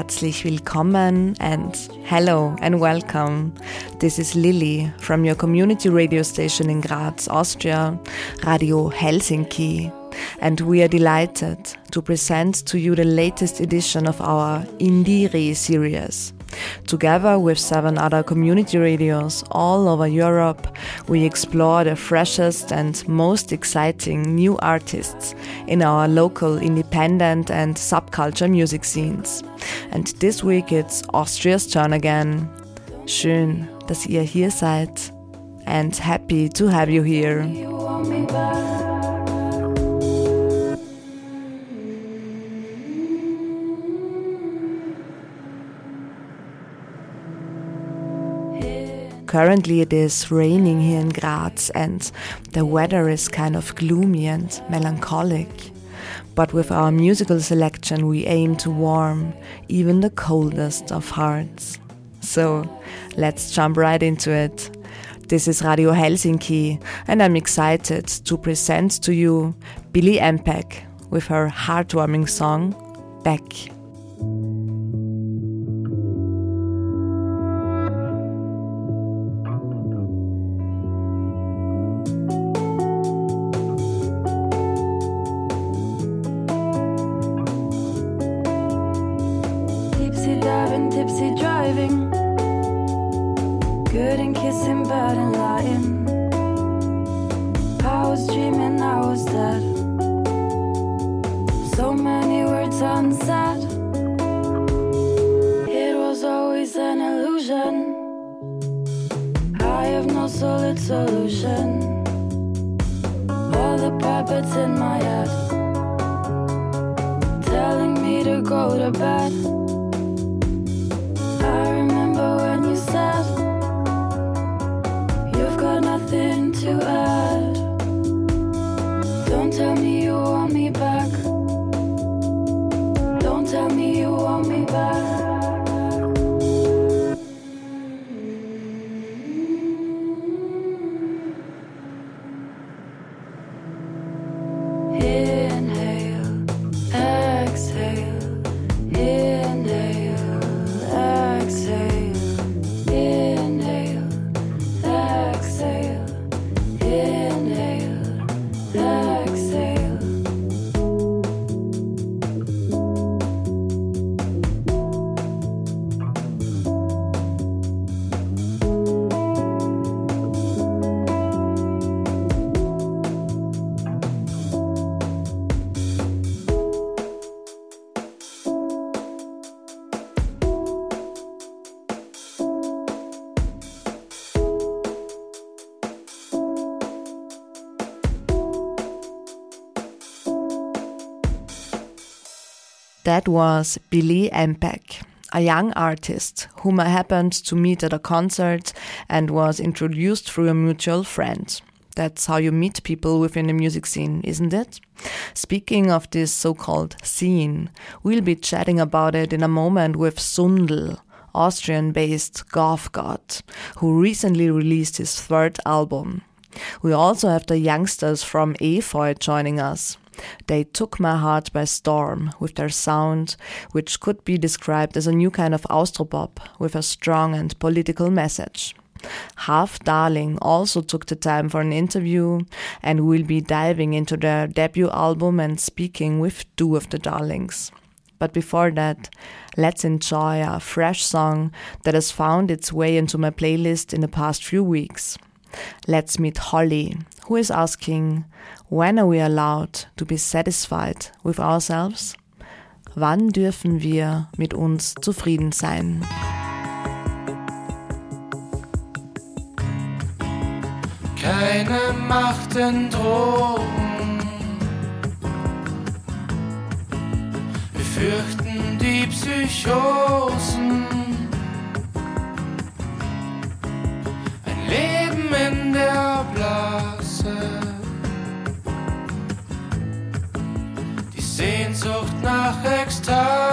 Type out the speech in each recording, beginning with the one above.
herzlich willkommen and hello and welcome. This is Lily from your community radio station in Graz, Austria, Radio Helsinki. And we are delighted to present to you the latest edition of our IndieRE series. Together with seven other community radios all over Europe, we explore the freshest and most exciting new artists in our local independent and subculture music scenes. And this week it's Austria's turn again. Schön, dass ihr hier seid and happy to have you here. Currently it is raining here in Graz and the weather is kind of gloomy and melancholic. But with our musical selection we aim to warm even the coldest of hearts. So let's jump right into it. This is Radio Helsinki and I'm excited to present to you Billi MPEG with her heartwarming song Back. That was Billi MPEG, a young artist whom I happened to meet at a concert and was introduced through a mutual friend. That's how you meet people within the music scene, isn't it? Speaking of this so called scene, we'll be chatting about it in a moment with Sundl, Austrian based goth god, who recently released his third album. We also have the youngsters from Efeu joining us. They took my heart by storm with their sound, which could be described as a new kind of Austropop with a strong and political message. Half Darling also took the time for an interview and will be diving into their debut album and speaking with two of the Darlings. But before that, let's enjoy a fresh song that has found its way into my playlist in the past few weeks. Let's meet Holly, who is asking, when are we allowed to be satisfied with ourselves? Wann dürfen wir mit uns zufrieden sein? vermachten Drogen. Wir fürchten die Psychosen. Leben in der Blase. Die Sehnsucht nach Ekstase.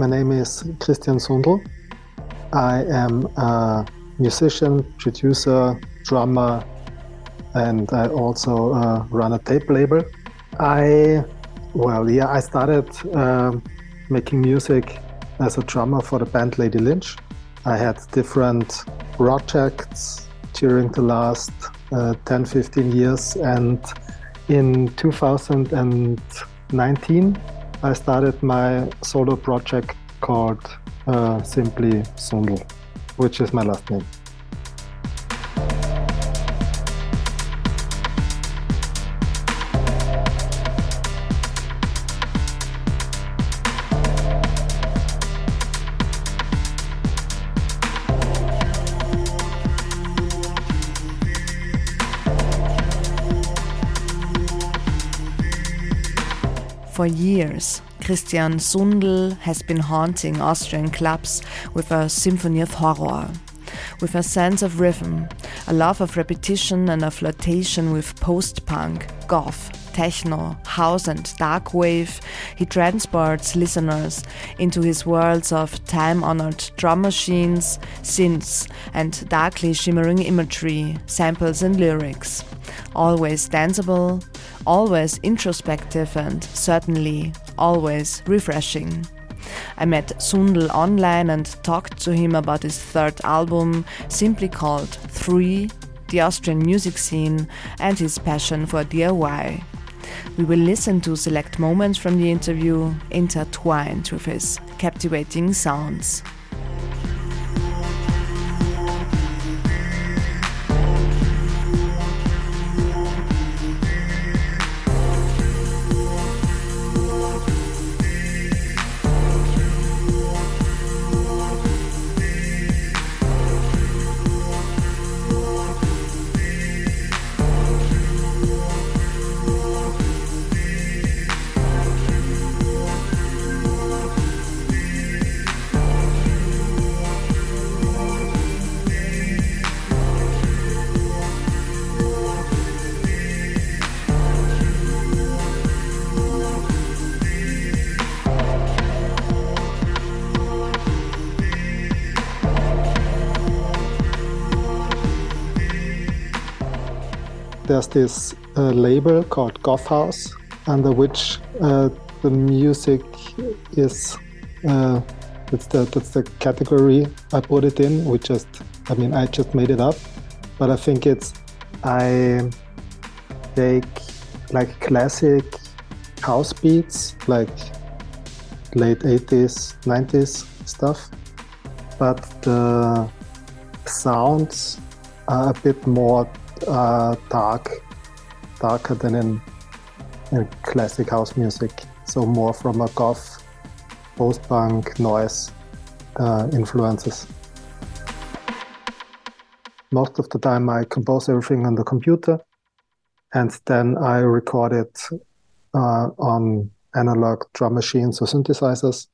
My name is Christian Sundl. I am a musician, producer, drummer, and I also uh, run a tape label. I, well, yeah, I started um making music as a drummer for the band Lady Lynch. I had different projects during the last uh, 10 15 years, and in 2019, I started my solo project called uh, simply Sundl, which is my last name. For years, Christian Sundl has been haunting Austrian clubs with a symphony of horror. With a sense of rhythm, a love of repetition, and a flirtation with post punk, goth, techno, house, and dark wave, he transports listeners into his worlds of time honored drum machines, synths, and darkly shimmering imagery, samples, and lyrics. Always danceable, always introspective, and certainly always refreshing. I met Sundl online and talked to him about his third album, simply called 3 the Austrian music scene, and his passion for DIY. We will listen to select moments from the interview intertwined with his captivating sounds. There's this uh, label called Goth House, under which uh, the music is. Uh, that's the that's the category I put it in. We just, I mean, I just made it up, but I think it's I take like classic house beats, like late 80s, 90s stuff, but the sounds are a bit more uh, dark, darker than in, in classic house music. So more from a goth, post-punk, noise uh, influences. Most of the time, I compose everything on the computer, and then I record it uh, on analog drum machines or synthesizers,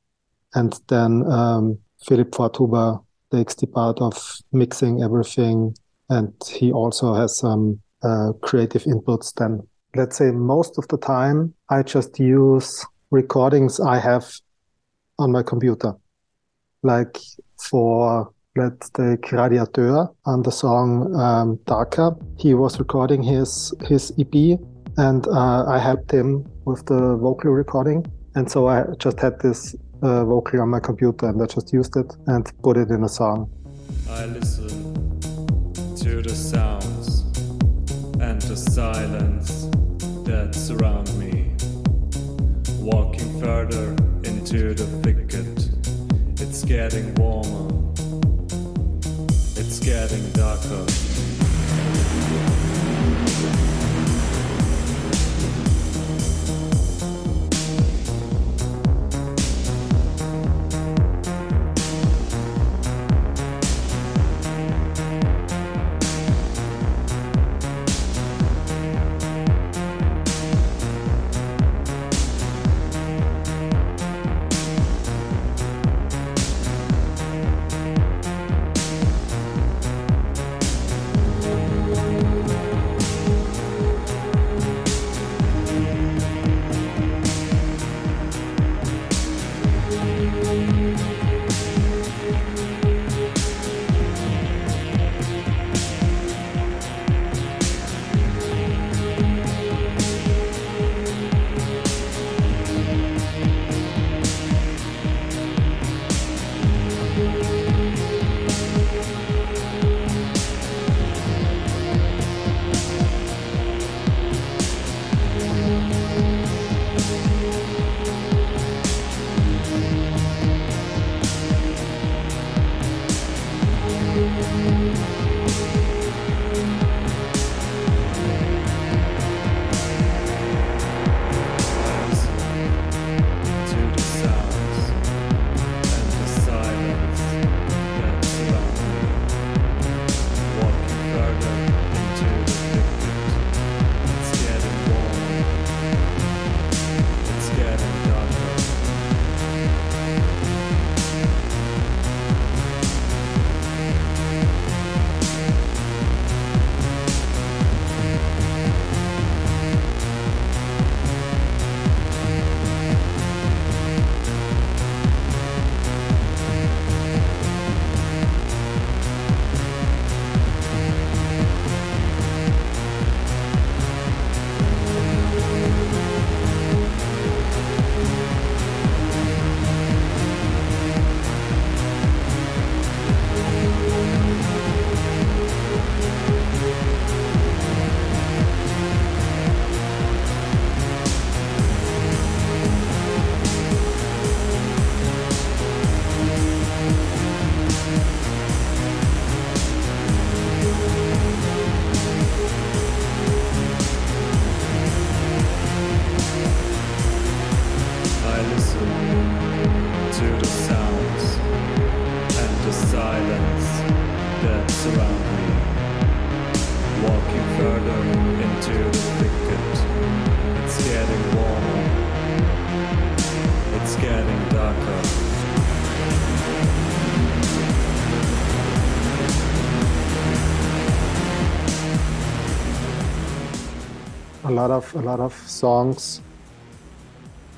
and then um, Philipp Forthuber takes the part of mixing everything and he also has some uh, creative inputs then. Let's say most of the time i just use recordings i have on my computer. Like for let's take radiateur on the song um, darker. He was recording his his ep and uh, i helped him with the vocal recording. And so i just had this uh, vocal on my computer and i just used it and put it in a song. I listen to the sounds and the silence that surround me. Walking further into the thicket, it's getting warmer, it's getting darker. Lot of a lot of songs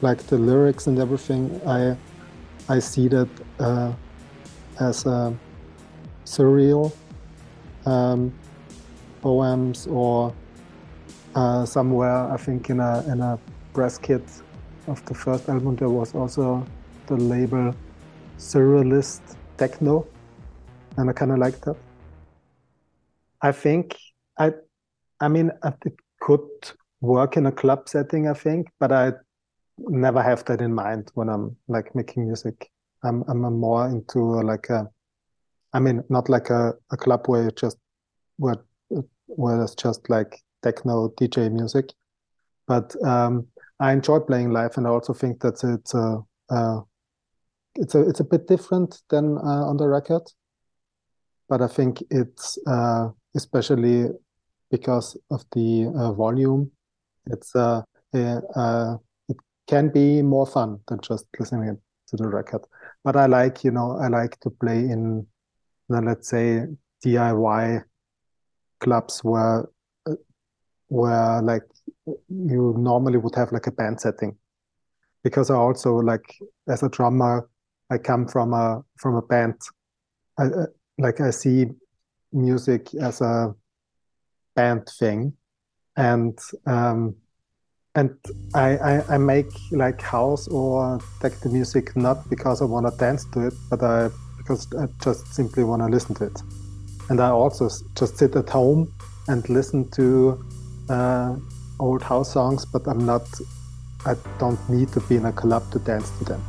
like the lyrics and everything. I i see that uh, as a surreal um, poems or uh, somewhere i think in a in a press kit of the first album there was also the label surrealist techno and i kind of like that. I think i i mean it could work in a club setting, I think, but I never have that in mind when I'm like making music. I'm I'm more into like a, I mean, not like a, a club where you just where where it's just like techno DJ music, but um, I enjoy playing live, and I also think that it's a, uh, it's a it's a bit different than uh, on the record. But I think it's uh, especially because of the uh, volume it's uh, uh, it can be more fun than just listening to the record. But I like, you know, I like to play in, let's say, DIY clubs where uh, where like you normally would have like a band setting. Because I also like as a drummer I come from a from a band. I, uh, like I see music as a band thing and um, and I, I, I make like house or techno music not because I want to dance to it, but I because I just simply want to listen to it. And I also just sit at home and listen to uh, old house songs, but I'm not. I don't need to be in a club to dance to them.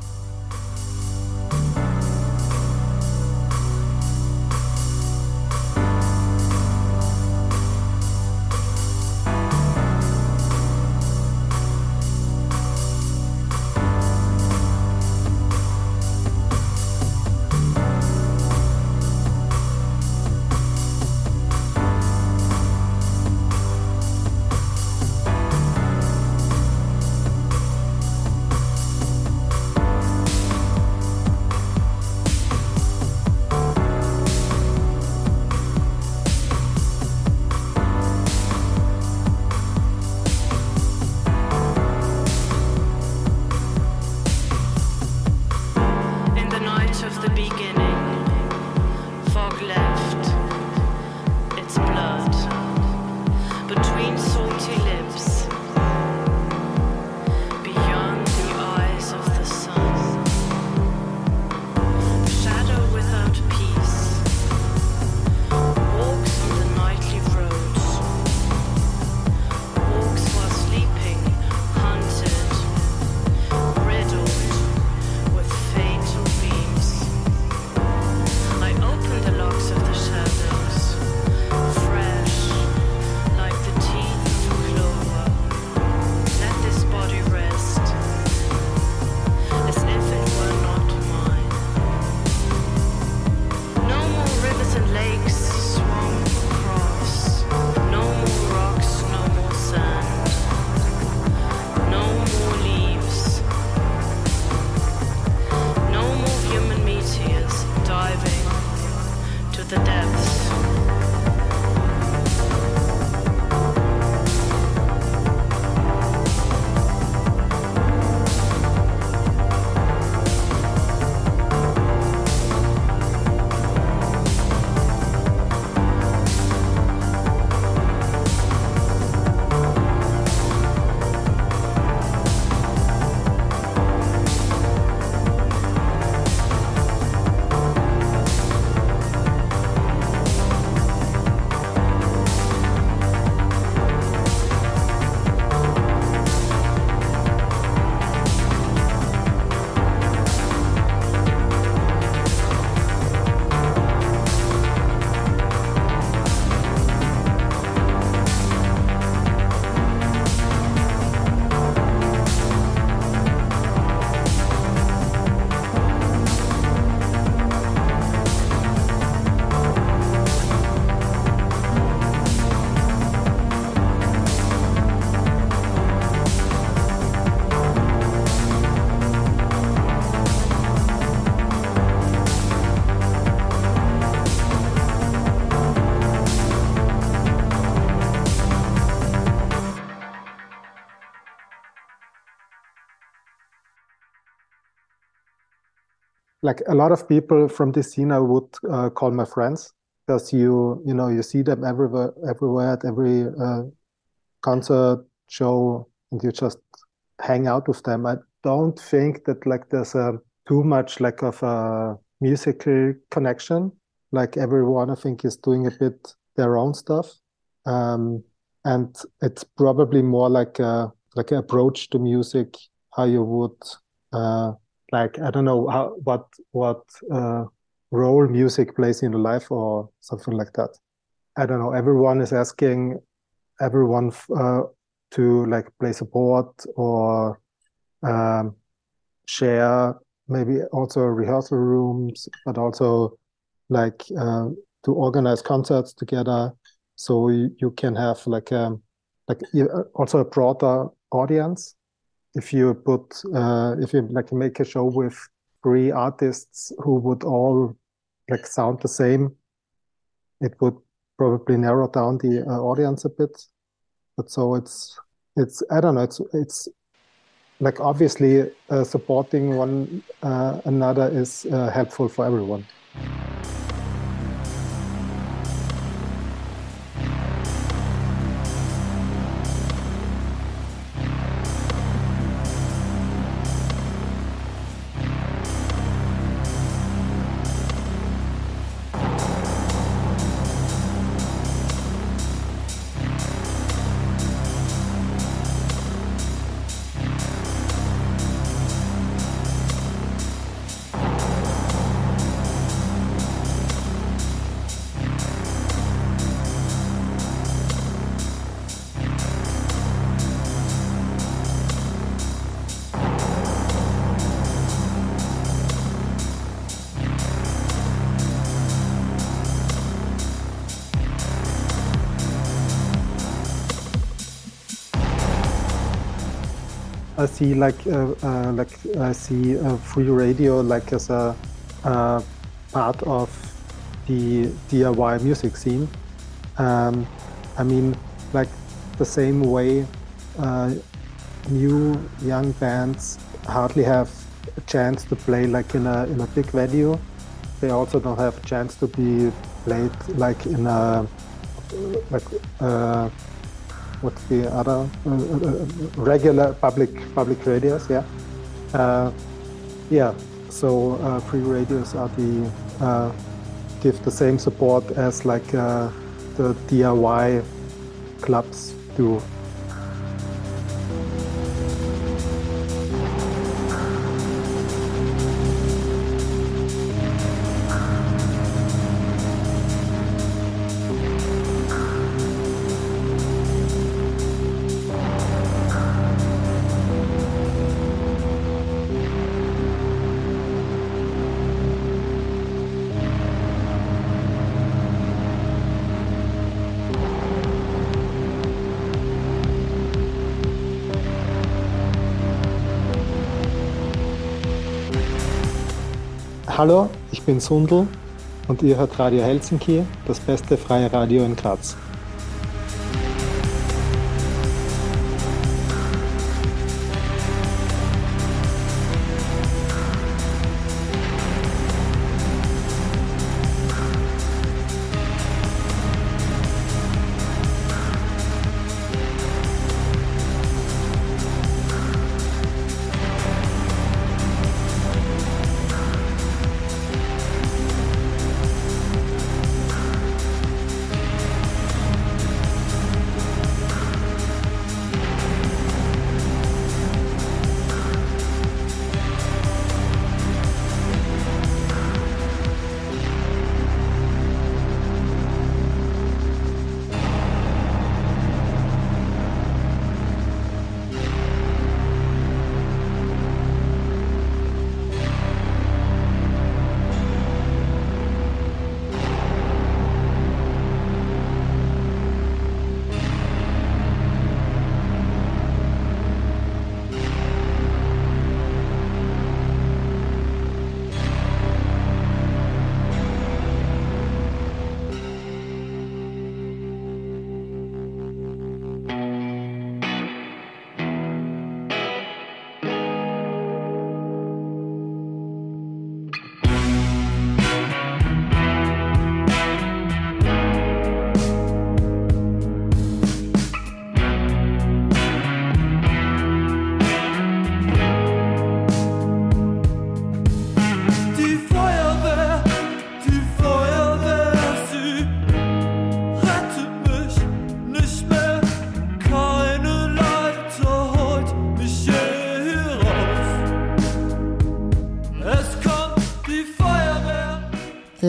Like a lot of people from this scene I would uh, call my friends because you you know you see them everywhere everywhere at every uh, concert show and you just hang out with them. I don't think that like there's a too much like of a musical connection. Like everyone, I think, is doing a bit their own stuff, um, and it's probably more like a like an approach to music, how you would uh, like I don't know how what what uh, role music plays in your life or something like that. I don't know. Everyone is asking everyone uh, to like play support or um, share maybe also rehearsal rooms, but also like uh, to organize concerts together, so you, you can have like um, like also a broader audience. If you put uh, if you like make a show with three artists who would all like sound the same, it would probably narrow down the uh, audience a bit. But so it's it's I don't know it's it's like obviously uh, supporting one uh, another is uh, helpful for everyone. See like uh, uh, like I see uh, free radio like as a part of the DIY music scene. Um, I mean, like the same way uh, new young bands hardly have a chance to play like in a in a big venue. They also don't have a chance to be played like in a like uh, what's the other uh, uh, regular public public radios yeah. Uh, yeah so uh, free radios are the uh, give the same support as like uh, the DIY clubs do Hallo, ich bin Sundl und ihr hört Radio Helsinki, das beste freie Radio in Graz.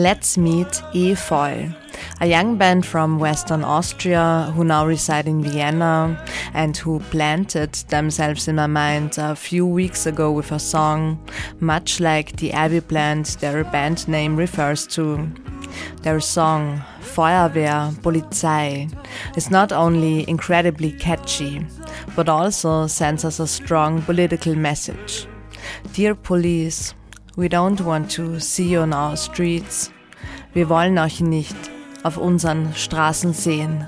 Let's meet Efeu, a young band from Western Austria who now reside in Vienna and who planted themselves in my mind a few weeks ago with a song, much like the Abbey plant their band name refers to. Their song, Feuerwehr, Polizei, is not only incredibly catchy, but also sends us a strong political message. Dear police, we don't want to see you on our streets. Wir wollen euch nicht auf unseren Straßen sehen.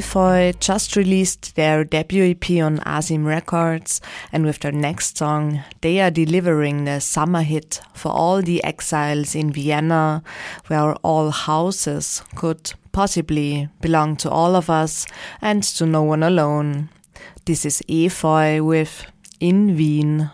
Efeu just released their debut EP on Assim Records, and with their next song, they are delivering the summer hit for all the exiles in Vienna, where all houses could possibly belong to all of us and to no one alone. This is Efeu with In Wien.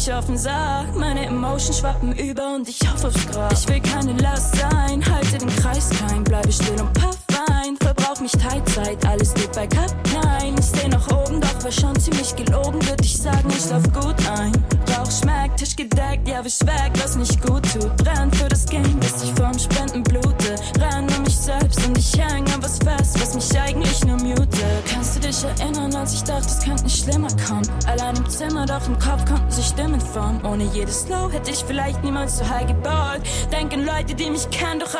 nicht offen sag. Meine Emotionen schwappen über. so high gebaut. Denken Leute, die mich kennen, doch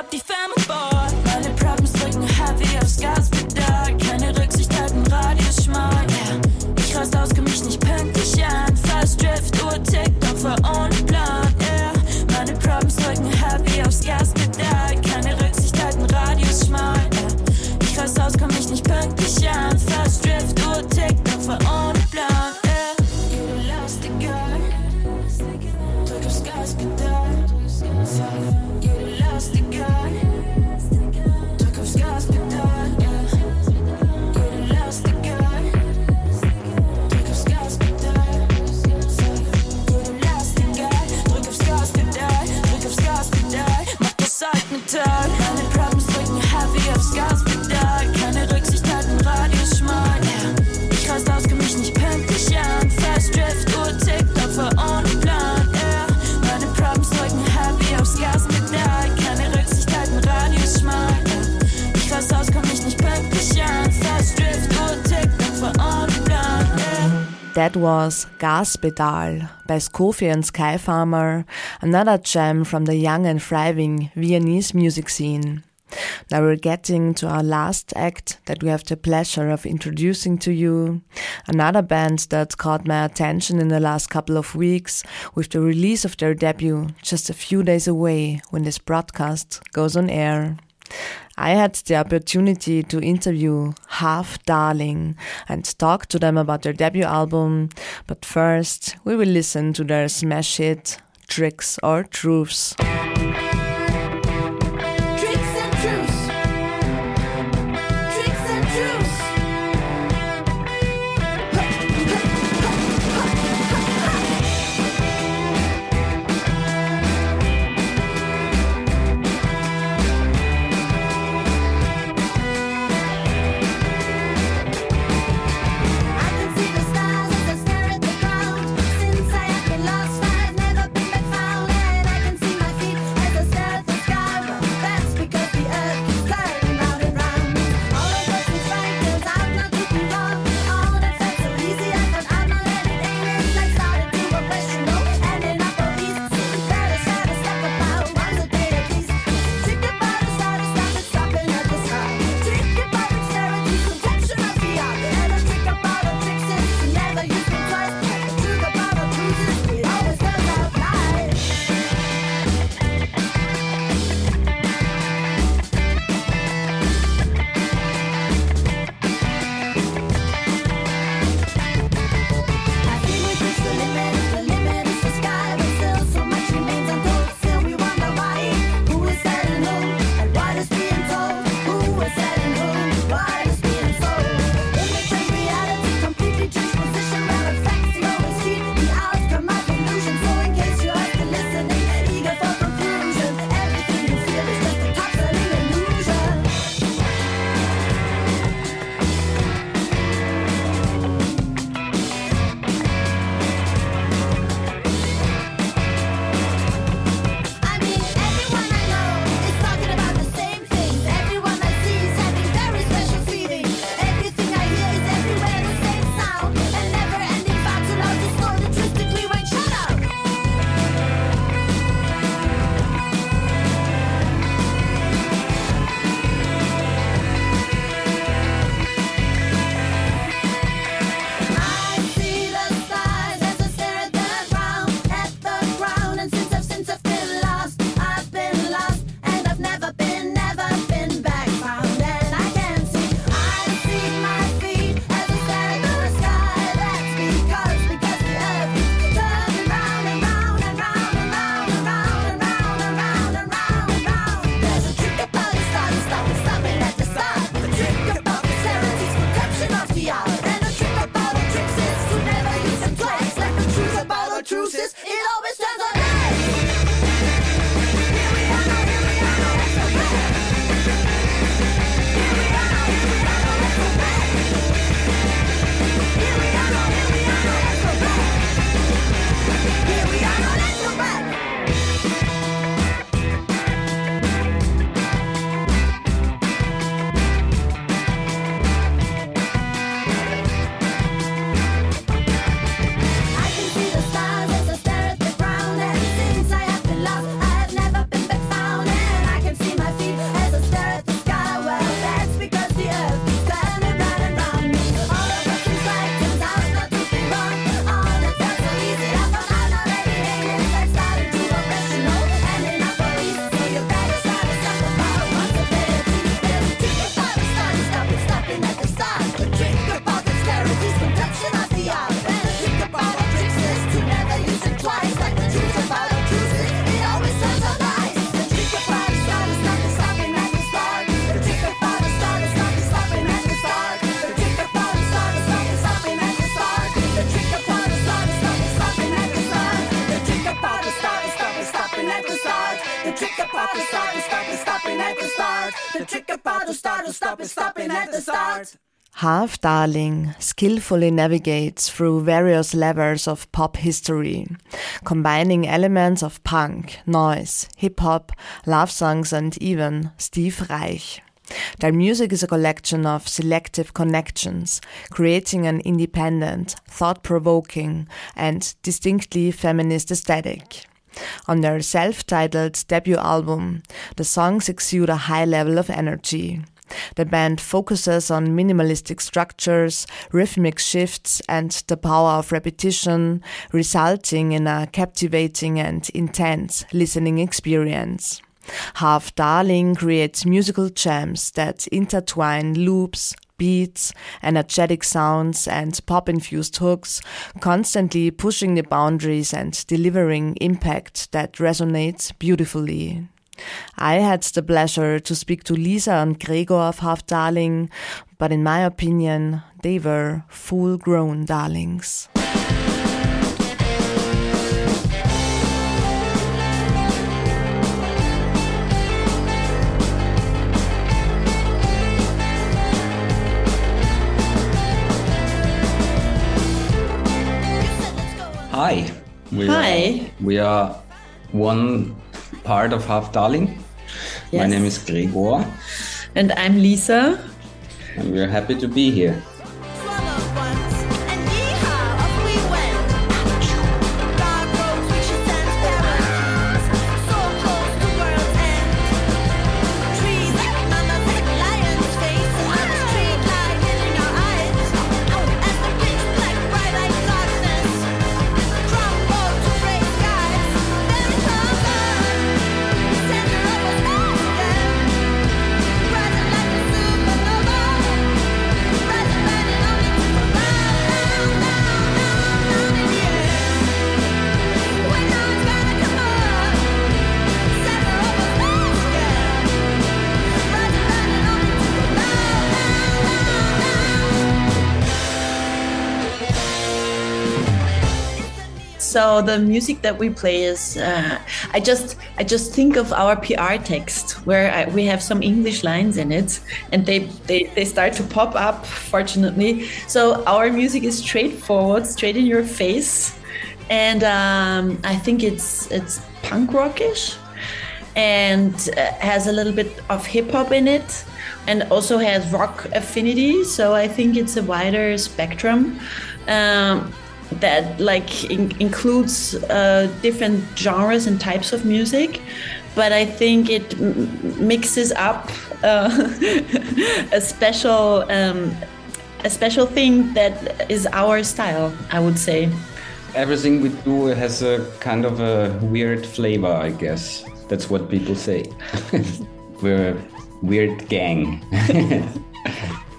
That was Gaspedal by Skofi and Skyfarmer, another gem from the young and thriving Viennese music scene. Now we're getting to our last act that we have the pleasure of introducing to you. Another band that caught my attention in the last couple of weeks with the release of their debut just a few days away when this broadcast goes on air. I had the opportunity to interview Half Darling and talk to them about their debut album. But first, we will listen to their smash hit, Tricks or Truths. Half Darling skillfully navigates through various levels of pop history, combining elements of punk, noise, hip hop, love songs, and even Steve Reich. Their music is a collection of selective connections, creating an independent, thought provoking, and distinctly feminist aesthetic. On their self titled debut album, the songs exude a high level of energy. The band focuses on minimalistic structures, rhythmic shifts, and the power of repetition, resulting in a captivating and intense listening experience. Half Darling creates musical gems that intertwine loops, beats, energetic sounds, and pop infused hooks, constantly pushing the boundaries and delivering impact that resonates beautifully. I had the pleasure to speak to Lisa and Gregor of Half Darling, but in my opinion, they were full grown darlings. Hi. We Hi. Are, we are one part of Half Darling. My name is Gregor, And I'm Lisa. and we're happy to be here. So the music that we play is, uh, I just, I just think of our PR text where I, we have some English lines in it, and they, they, they start to pop up. Fortunately, so our music is straightforward, straight in your face, and um, I think it's it's punk rockish, and uh, has a little bit of hip hop in it, and also has rock affinity. So I think it's a wider spectrum. Um, that like in- includes uh, different genres and types of music but i think it m- mixes up uh, a special um, a special thing that is our style i would say Everything we do has a kind of a weird flavor, I guess. That's what people say. we're a weird gang.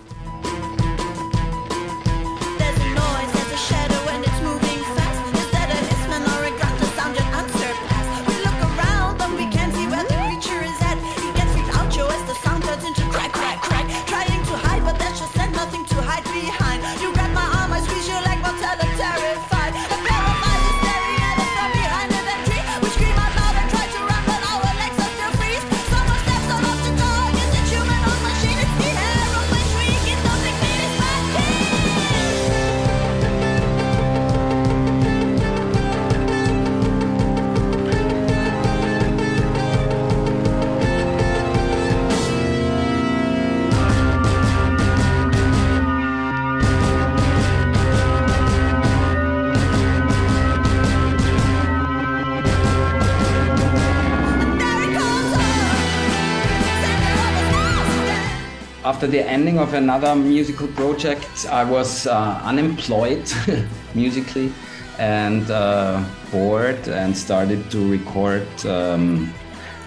After the ending of another musical project, I was uh, unemployed musically and uh, bored and started to record um,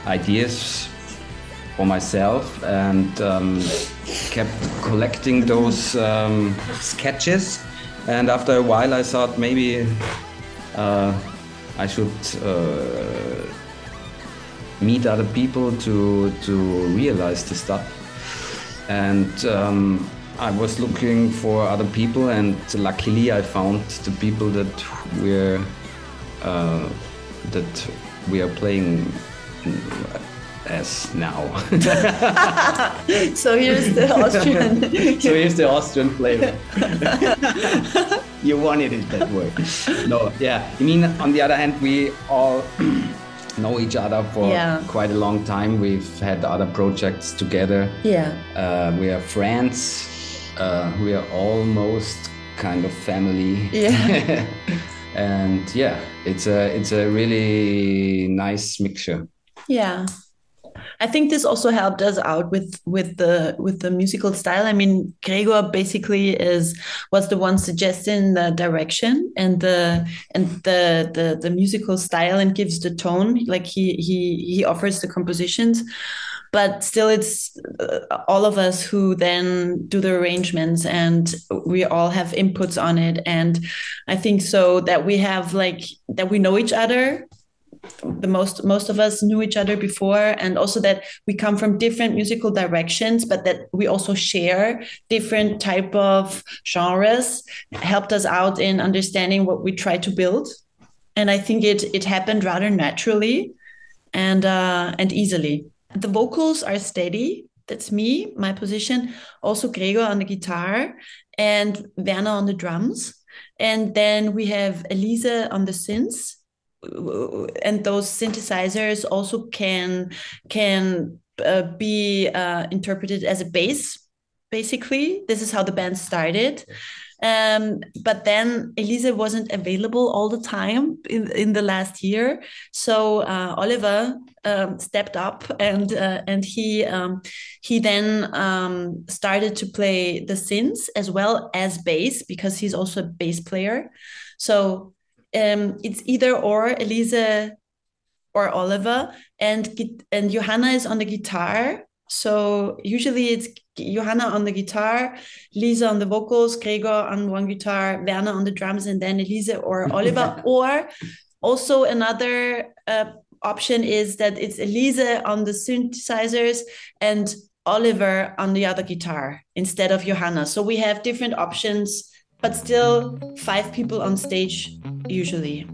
ideas for myself and um, kept collecting those um, sketches. And after a while, I thought maybe uh, I should uh, meet other people to to realize the stuff and um, I was looking for other people, and luckily I found the people that we're uh, that we are playing as now. So here's the Austrian. so here's the Austrian flavor. you wanted it that way. No, yeah. I mean, on the other hand, we all know each other for Yeah. quite a long time. We've had other projects together. yeah. Uh, we are friends. Uh, we are almost kind of family. Yeah. and yeah, it's a it's a really nice mixture. Yeah. I think this also helped us out with with the with the musical style. I mean, Gregor basically is was the one suggesting the direction and the and the the the musical style and gives the tone. Like he he he offers the compositions, but still it's uh, all of us who then do the arrangements and we all have inputs on it. And I think so that we have like that we know each other the most most of us knew each other before and also that we come from different musical directions but that we also share different type of genres helped us out in understanding what we try to build. And i think it it happened rather naturally and uh, and easily. The vocals are steady. That's me my position also gregor on the guitar and werner on the drums. And then we have elisa on the synths and those synthesizers also can can uh, be uh, interpreted as a bass basically this is how the band started um, but then Elise wasn't available all the time in, in the last year. So uh, Oliver um, stepped up and uh, and he um, he then um, started to play the synths as well as bass because he's also a bass player. So um, it's either or Elise or Oliver, and and Johanna is on the guitar. So usually it's Johanna on the guitar, Lisa on the vocals, Gregor on one guitar, Werner on the drums, and then Elise or Oliver. or also another uh, option is that it's Elise on the synthesizers and Oliver on the other guitar instead of Johanna. So we have different options, but still five people on stage usually.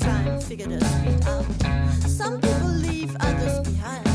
Time, figure speed out. Some people leave others behind,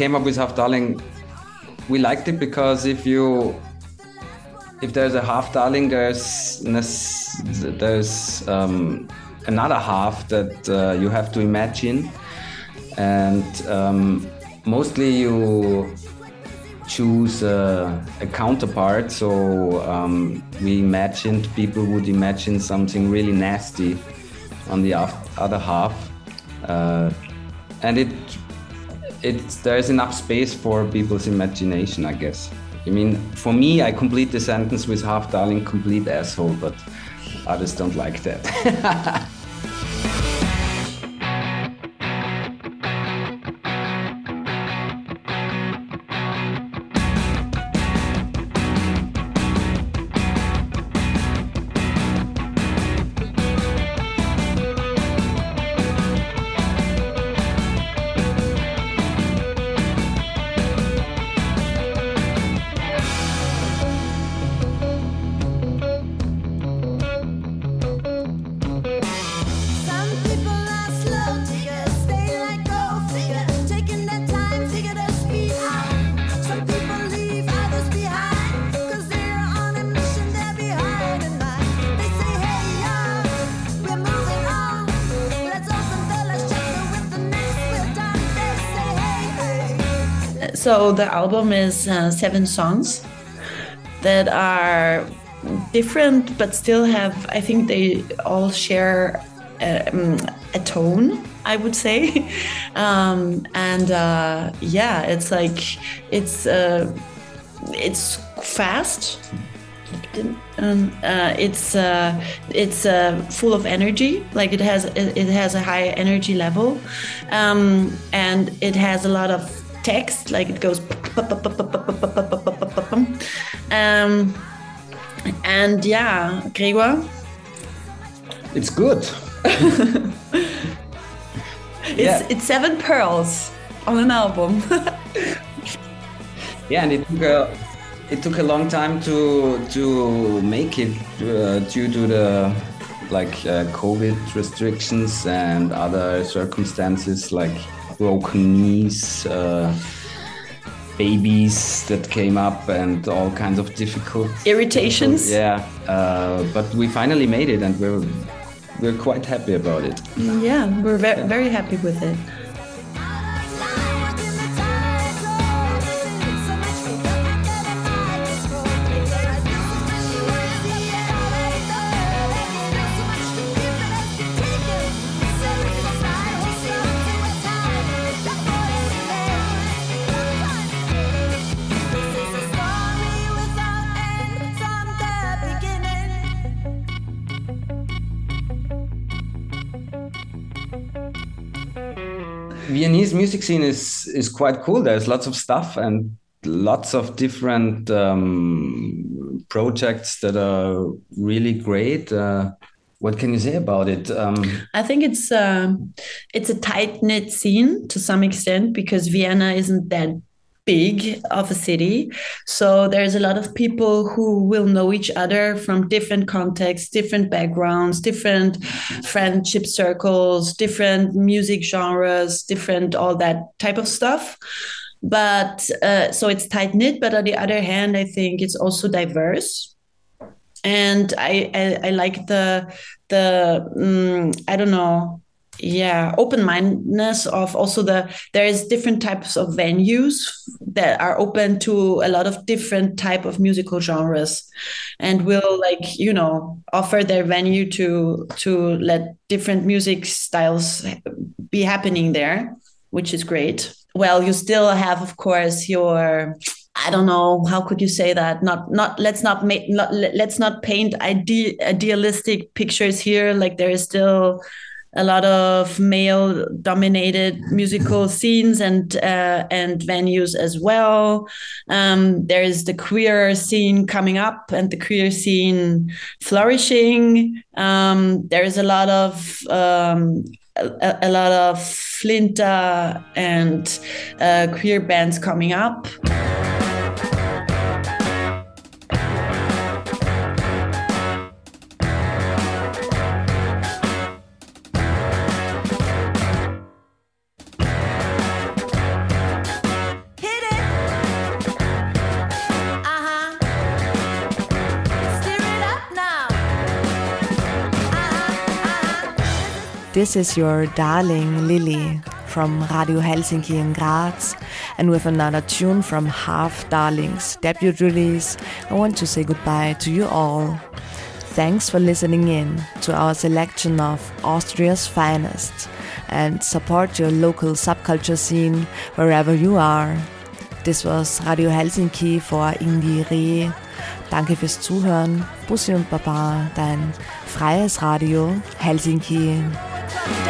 came up with half darling we liked it because if you if there's a half darling there's there's um, another half that uh, you have to imagine. And um, mostly you choose a, a counterpart. So um, we imagined people would imagine something really nasty on the other half. Uh, and it it's there's enough space for people's imagination, I guess. I mean, for me, I complete the sentence with half darling, complete asshole, but others don't like that. so the album is uh, seven songs that are different, but still have. I think they all share um, a tone. I would say, um, and uh, yeah, it's like it's uh, it's fast. Uh, it's uh, it's uh, full of energy. Like it has it has a high energy level, um, and it has a lot of text. Like it goes, um, and yeah, Gregor. It's good. It's it's seven pearls on an album. Yeah, and it took a it took a long time to to make it uh, due to the like uh, COVID restrictions and other circumstances like broken knees, uh, babies that came up, and all kinds of difficult Irritations. Yeah, uh, but we finally made it, and we're we're quite happy about it. yeah, we're very very happy with it. Music scene is is quite cool. There's lots of stuff and lots of different um, projects that are really great. Uh, what can you say about it? Um, I think it's um it's a tight knit scene to some extent because Vienna isn't that big of a city. So there's a lot of people who will know each other from different contexts, different backgrounds, different friendship circles, different music genres, different all that type of stuff. But uh, so it's tight knit, but on the other hand, I think it's also diverse and I, I I like the the mm, I don't know yeah open mindedness of also the there is different types of venues that are open to a lot of different type of musical genres and will like you know offer their venue to to let different music styles be happening there which is great well you still have of course your I don't know how could you say that. Not not let's not make not, let's not paint ide- idealistic pictures here. Like there is still a lot of male dominated musical scenes and uh, and venues as well. Um, there is the queer scene coming up and the queer scene flourishing. Um, there is a lot of um, a, a lot of FLINTA and uh, queer bands coming up. This is your darling Lily from Radio Helsinki in Graz, and with another tune from Half Darlings debut release, I want to say goodbye to you all. Thanks for listening in to our selection of Austria's finest and support your local subculture scene wherever you are. This was Radio Helsinki for IndieRE. Danke fürs Zuhören. Bussi und Baba, dein freies Radio Helsinki. Deadlocks